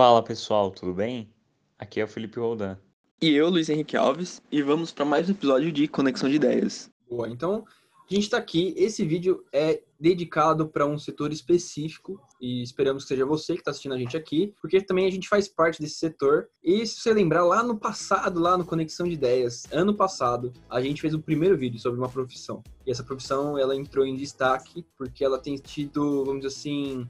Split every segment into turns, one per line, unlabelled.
Fala pessoal, tudo bem? Aqui é o Felipe Roldan.
E eu, Luiz Henrique Alves, e vamos para mais um episódio de Conexão de Ideias.
Boa, então a gente está aqui. Esse vídeo é dedicado para um setor específico e esperamos que seja você que está assistindo a gente aqui, porque também a gente faz parte desse setor. E se você lembrar, lá no passado, lá no Conexão de Ideias, ano passado, a gente fez o primeiro vídeo sobre uma profissão. E essa profissão ela entrou em destaque porque ela tem tido, vamos dizer assim,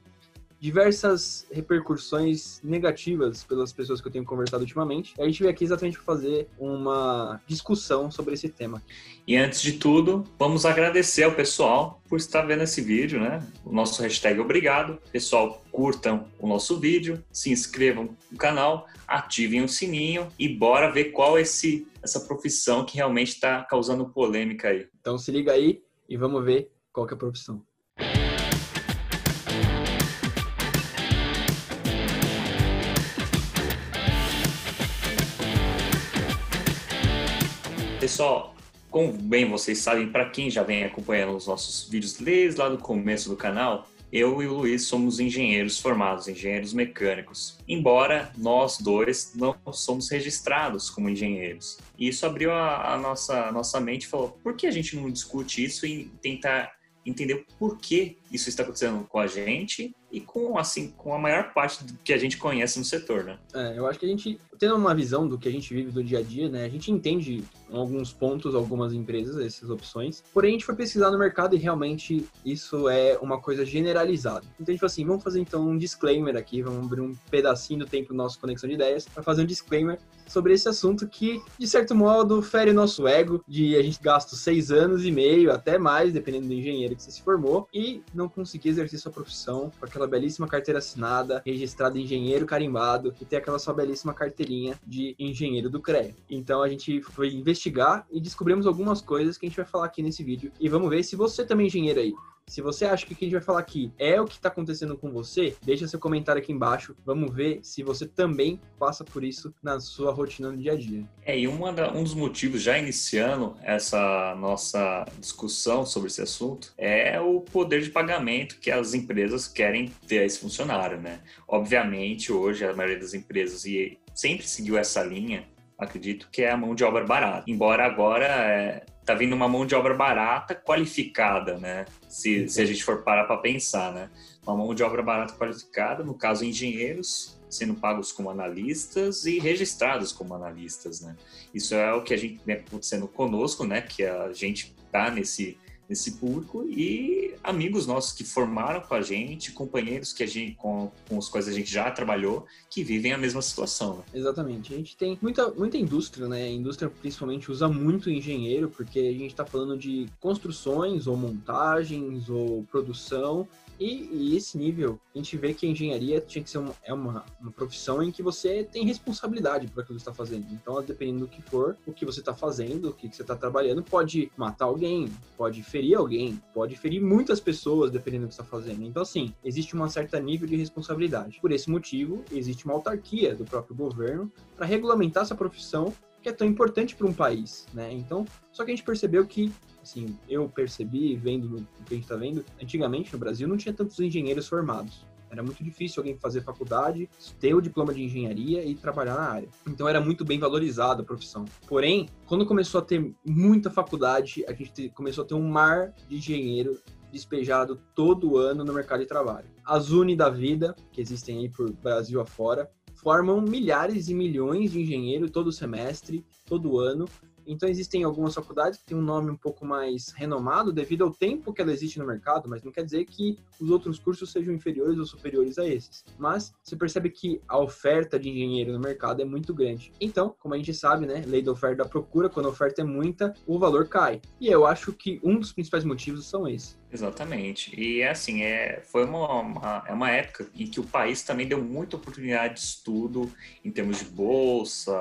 diversas repercussões negativas pelas pessoas que eu tenho conversado ultimamente. A gente veio aqui exatamente para fazer uma discussão sobre esse tema.
E antes de tudo, vamos agradecer ao pessoal por estar vendo esse vídeo, né? O nosso hashtag é obrigado. Pessoal, curtam o nosso vídeo, se inscrevam no canal, ativem o sininho e bora ver qual é esse, essa profissão que realmente está causando polêmica aí.
Então se liga aí e vamos ver qual é a profissão.
Pessoal, como bem vocês sabem, para quem já vem acompanhando os nossos vídeos desde lá do começo do canal, eu e o Luiz somos engenheiros formados, engenheiros mecânicos. Embora nós dois não somos registrados como engenheiros. E isso abriu a, a nossa, a nossa mente e falou: por que a gente não discute isso e tentar entender por que isso está acontecendo com a gente e com assim com a maior parte do que a gente conhece no setor, né?
É, eu acho que a gente tendo uma visão do que a gente vive do dia a dia, né? A gente entende alguns pontos, algumas empresas, essas opções. Porém, a gente foi pesquisar no mercado e realmente isso é uma coisa generalizada. Então, a gente falou assim, vamos fazer então um disclaimer aqui, vamos abrir um pedacinho do tempo do nosso Conexão de Ideias para fazer um disclaimer sobre esse assunto que, de certo modo, fere o nosso ego de a gente gasta seis anos e meio, até mais, dependendo do engenheiro que você se formou, e não conseguir exercer sua profissão com aquela belíssima carteira assinada, registrada engenheiro carimbado, e ter aquela sua belíssima carteirinha de engenheiro do CREA. Então a gente foi investigar e descobrimos algumas coisas que a gente vai falar aqui nesse vídeo. E vamos ver se você também é engenheiro aí se você acha que o que a gente vai falar aqui é o que está acontecendo com você, deixa seu comentário aqui embaixo. Vamos ver se você também passa por isso na sua rotina no dia a dia.
É, e da, um dos motivos, já iniciando essa nossa discussão sobre esse assunto, é o poder de pagamento que as empresas querem ter a esse funcionário, né? Obviamente, hoje, a maioria das empresas e sempre seguiu essa linha, acredito que é a mão de obra barata. Embora agora é, tá vindo uma mão de obra barata qualificada, né? Se, se a gente for parar para pensar, né? Uma mão de obra barata qualificada, no caso engenheiros, sendo pagos como analistas e registrados como analistas, né? Isso é o que a gente vem acontecendo conosco, né? Que a gente tá nesse nesse público e amigos nossos que formaram com a gente, companheiros que a gente, com, com os quais a gente já trabalhou, que vivem a mesma situação. Né?
Exatamente. A gente tem muita, muita indústria, né? A indústria principalmente usa muito engenheiro, porque a gente está falando de construções ou montagens ou produção e, e, esse nível, a gente vê que a engenharia tinha que ser uma, é uma, uma profissão em que você tem responsabilidade por aquilo que você está fazendo. Então, dependendo do que for, o que você está fazendo, o que, que você está trabalhando, pode matar alguém, pode ferir alguém, pode ferir muitas pessoas, dependendo do que está fazendo. Então, assim, existe um certo nível de responsabilidade. Por esse motivo, existe uma autarquia do próprio governo para regulamentar essa profissão que é tão importante para um país, né? Então, só que a gente percebeu que assim, eu percebi, vendo o que a gente está vendo, antigamente no Brasil não tinha tantos engenheiros formados. Era muito difícil alguém fazer faculdade, ter o diploma de engenharia e trabalhar na área. Então era muito bem valorizada a profissão. Porém, quando começou a ter muita faculdade, a gente começou a ter um mar de engenheiro despejado todo ano no mercado de trabalho. As Uni da vida, que existem aí por Brasil afora, formam milhares e milhões de engenheiros todo semestre, todo ano, então existem algumas faculdades que têm um nome um pouco mais renomado devido ao tempo que ela existe no mercado, mas não quer dizer que os outros cursos sejam inferiores ou superiores a esses. Mas você percebe que a oferta de engenheiro no mercado é muito grande. Então, como a gente sabe, né, lei da oferta e da procura, quando a oferta é muita, o valor cai. E eu acho que um dos principais motivos são esses.
Exatamente. E é assim, é, foi uma, uma, é uma época em que o país também deu muita oportunidade de estudo em termos de bolsa,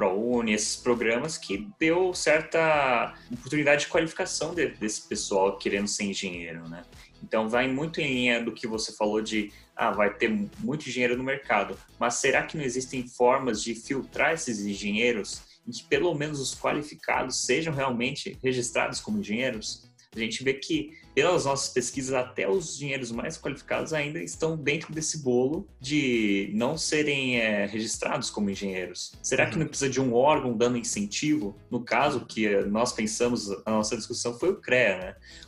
ProUni, esses programas que deu certa oportunidade de qualificação de, desse pessoal querendo ser engenheiro, né? Então vai muito em linha do que você falou de ah, vai ter muito engenheiro no mercado, mas será que não existem formas de filtrar esses engenheiros em que pelo menos os qualificados sejam realmente registrados como engenheiros? A gente vê que pelas nossas pesquisas, até os engenheiros mais qualificados ainda estão dentro desse bolo de não serem é, registrados como engenheiros. Será que não precisa de um órgão dando incentivo? No caso que nós pensamos, a nossa discussão foi o CREA,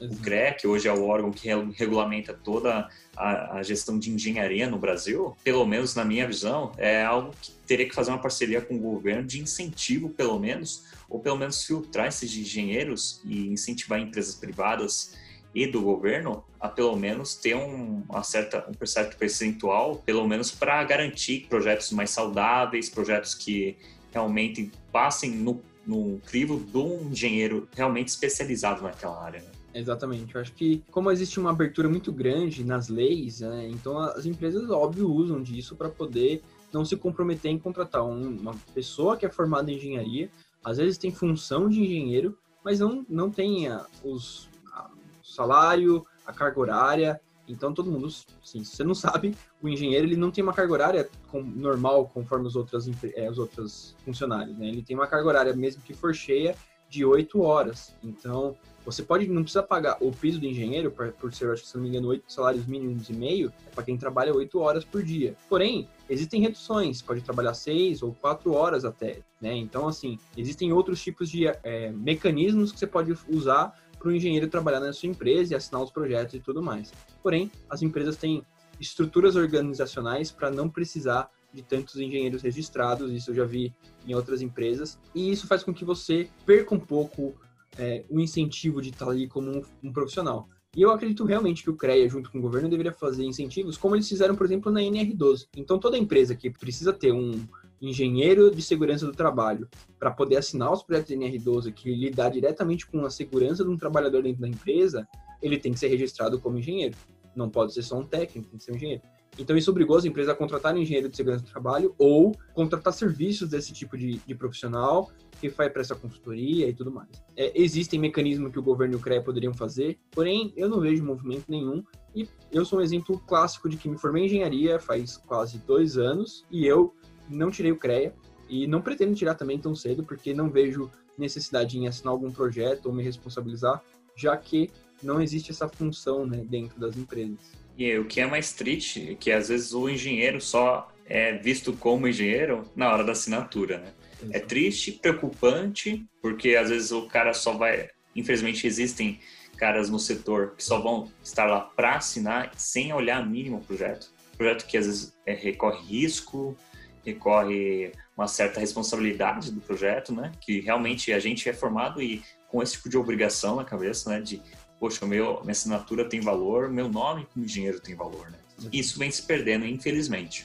né? O CREA, que hoje é o órgão que regulamenta toda a, a, gestão de engenharia no Brasil, pelo menos na minha visão, é algo que teria que fazer uma parceria com o governo de incentivo, pelo menos, ou pelo menos filtrar esses engenheiros e incentivar empresas privadas e do governo a pelo menos ter um, uma certa, um certo percentual, pelo menos para garantir projetos mais saudáveis, projetos que realmente passem no, no crivo de um engenheiro realmente especializado naquela área. Né?
Exatamente. Eu acho que, como existe uma abertura muito grande nas leis, né, então as empresas, óbvio, usam disso para poder não se comprometer em contratar uma pessoa que é formada em engenharia, às vezes tem função de engenheiro, mas não, não tem os, a, o salário, a carga horária. Então, todo mundo, sim, se você não sabe, o engenheiro ele não tem uma carga horária com, normal conforme os outros, é, os outros funcionários. Né? Ele tem uma carga horária, mesmo que for cheia, de 8 horas. Então, você pode, não precisa pagar o piso do engenheiro, por, ser, acho que se não me engano, oito salários mínimos e meio, é para quem trabalha oito horas por dia. Porém, existem reduções, pode trabalhar seis ou quatro horas até, né? Então, assim, existem outros tipos de é, mecanismos que você pode usar para o engenheiro trabalhar na sua empresa e assinar os projetos e tudo mais. Porém, as empresas têm estruturas organizacionais para não precisar de tantos engenheiros registrados, isso eu já vi em outras empresas, e isso faz com que você perca um pouco é, o incentivo de estar ali como um, um, profissional. E eu acredito realmente que o CREA, junto com o governo, deveria fazer incentivos, como eles fizeram, por exemplo, na NR12. Então, toda empresa que precisa ter um engenheiro de segurança do trabalho para poder assinar os projetos de NR12 que lidar diretamente com a segurança de um trabalhador dentro da empresa, ele tem que ser registrado como engenheiro. Não pode ser só um técnico, tem que ser um engenheiro. Então, isso obrigou as empresas a contratar engenheiro de segurança do trabalho ou contratar serviços desse tipo de, de profissional que faz para essa consultoria e tudo mais. É, existem mecanismos que o governo e o CREA poderiam fazer, porém, eu não vejo movimento nenhum. E eu sou um exemplo clássico de que me formei em engenharia faz quase dois anos e eu não tirei o CREA e não pretendo tirar também tão cedo, porque não vejo necessidade em assinar algum projeto ou me responsabilizar, já que não existe essa função né, dentro das empresas.
O que é mais triste é que às vezes o engenheiro só é visto como engenheiro na hora da assinatura, né? É. É triste, preocupante, porque às vezes o cara só vai. Infelizmente existem caras no setor que só vão estar lá para assinar sem olhar mínimo o projeto. Projeto que às vezes é, recorre risco, recorre uma certa responsabilidade do projeto, né? Que realmente a gente é formado e com esse tipo de obrigação na cabeça, né? De poxa, meu, minha assinatura tem valor, meu nome como engenheiro tem valor, né? Isso vem se perdendo, infelizmente.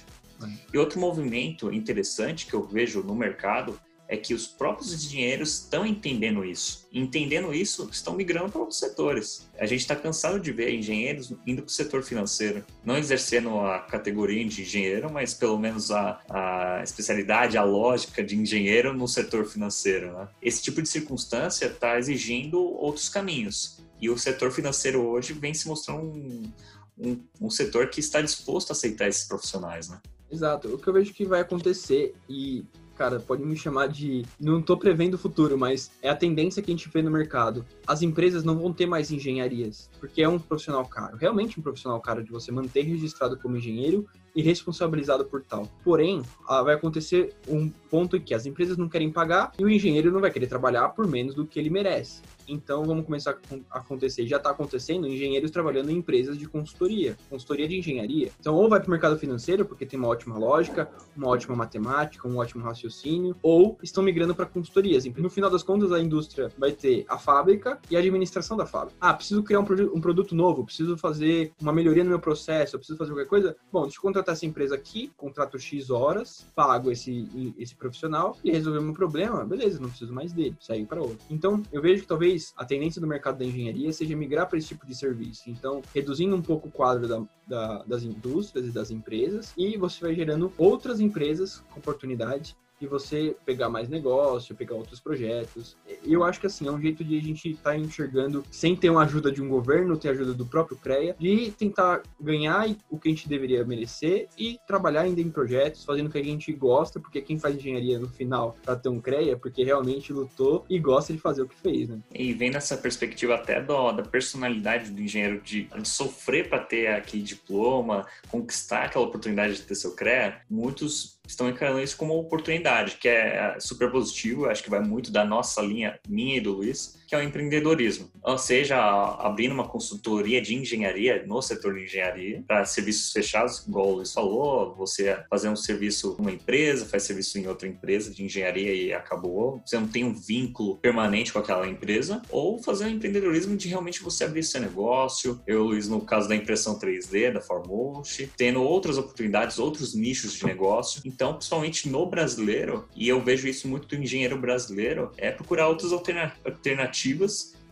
E outro movimento interessante que eu vejo no mercado é que os próprios engenheiros estão entendendo isso. entendendo isso, estão migrando para outros setores. A gente está cansado de ver engenheiros indo para o setor financeiro, não exercendo a categoria de engenheiro, mas pelo menos a, a especialidade, a lógica de engenheiro no setor financeiro. Né? Esse tipo de circunstância está exigindo outros caminhos. E o setor financeiro hoje vem se mostrando um, um, um setor que está disposto a aceitar esses profissionais, né?
Exato. O que eu vejo que vai acontecer, e, cara, pode me chamar de. Não estou prevendo o futuro, mas é a tendência que a gente vê no mercado. As empresas não vão ter mais engenharias, porque é um profissional caro. Realmente um profissional caro de você manter registrado como engenheiro e responsabilizado por tal. Porém, ah, vai acontecer um ponto em que as empresas não querem pagar e o engenheiro não vai querer trabalhar por menos do que ele merece. Então vamos começar a acontecer, já está acontecendo, engenheiros trabalhando em empresas de consultoria, consultoria de engenharia. Então ou vai para o mercado financeiro porque tem uma ótima lógica, uma ótima matemática, um ótimo raciocínio, ou estão migrando para consultorias. No final das contas, a indústria vai ter a fábrica e a administração da fábrica. Ah, preciso criar um, um produto novo, preciso fazer uma melhoria no meu processo, preciso fazer qualquer coisa. Bom, deixa eu contratar essa empresa aqui, contrato X horas, pago esse, esse profissional e resolver o meu problema, beleza, não preciso mais dele, sair para outro. Então, eu vejo que talvez talvez a tendência do mercado da engenharia seja migrar para esse tipo de serviço. Então, reduzindo um pouco o quadro da, da, das indústrias e das empresas, e você vai gerando outras empresas com oportunidade de você pegar mais negócio, pegar outros projetos. E eu acho que assim, é um jeito de a gente estar tá enxergando, sem ter uma ajuda de um governo, ter ajuda do próprio CREA, de tentar ganhar o que a gente deveria merecer e trabalhar ainda em projetos, fazendo o que a gente gosta, porque quem faz engenharia no final para ter um CREA, é porque realmente lutou e gosta de fazer o que fez, né?
E vem nessa perspectiva até do, da personalidade do engenheiro de, de sofrer para ter aquele diploma, conquistar aquela oportunidade de ter seu CREA, muitos estão encarando isso como oportunidade, que é super positivo, acho que vai muito da nossa linha, minha e do Luiz, que é o empreendedorismo. Ou seja, abrindo uma consultoria de engenharia no setor de engenharia para serviços fechados, igual o Luiz falou, você fazer um serviço numa empresa, faz serviço em outra empresa de engenharia e acabou, você não tem um vínculo permanente com aquela empresa, ou fazer um empreendedorismo de realmente você abrir seu negócio. Eu, Luiz, no caso da impressão 3D, da Formost, tendo outras oportunidades, outros nichos de negócio. Então, principalmente no brasileiro, e eu vejo isso muito do engenheiro brasileiro, é procurar outras alternativas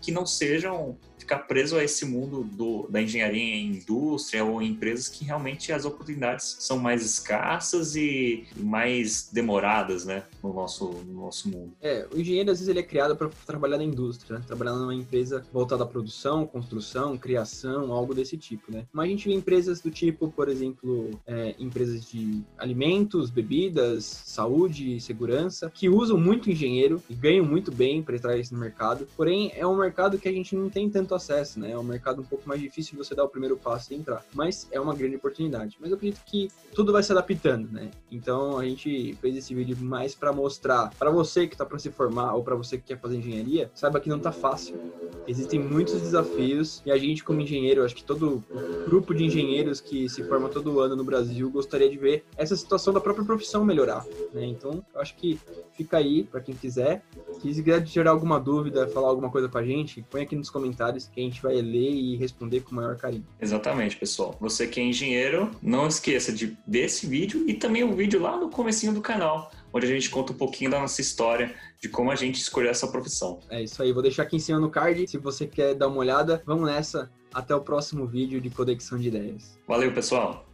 que não sejam ficar preso a esse mundo do, da engenharia em indústria ou em empresas que realmente as oportunidades são mais escassas e mais demoradas, né, no nosso, no nosso mundo.
É, o engenheiro às vezes ele é criado para trabalhar na indústria, né? trabalhar numa empresa voltada à produção, construção, criação, algo desse tipo, né? Mas a gente vê empresas do tipo, por exemplo, é, empresas de alimentos, bebidas, saúde, segurança, que usam muito engenheiro e ganham muito bem para entrar nesse mercado. Porém, é um mercado que a gente não tem tanto acesso, né? É um mercado um pouco mais difícil de você dar o primeiro passo e entrar, mas é uma grande oportunidade. Mas eu acredito que tudo vai se adaptando, né? Então a gente fez esse vídeo mais para mostrar para você que está para se formar ou para você que quer fazer engenharia, saiba que não tá fácil. Existem muitos desafios e a gente como engenheiro, acho que todo grupo de engenheiros que se forma todo ano no Brasil gostaria de ver essa situação da própria profissão melhorar, né? Então, eu acho que fica aí para quem quiser. Se quiser gerar alguma dúvida, falar alguma coisa com a gente, põe aqui nos comentários que a gente vai ler e responder com o maior carinho.
Exatamente, pessoal. Você que é engenheiro, não esqueça de ver esse vídeo e também o vídeo lá no comecinho do canal, onde a gente conta um pouquinho da nossa história, de como a gente escolheu essa profissão.
É isso aí, vou deixar aqui em cima no card. Se você quer dar uma olhada, vamos nessa. Até o próximo vídeo de Conexão de Ideias.
Valeu, pessoal!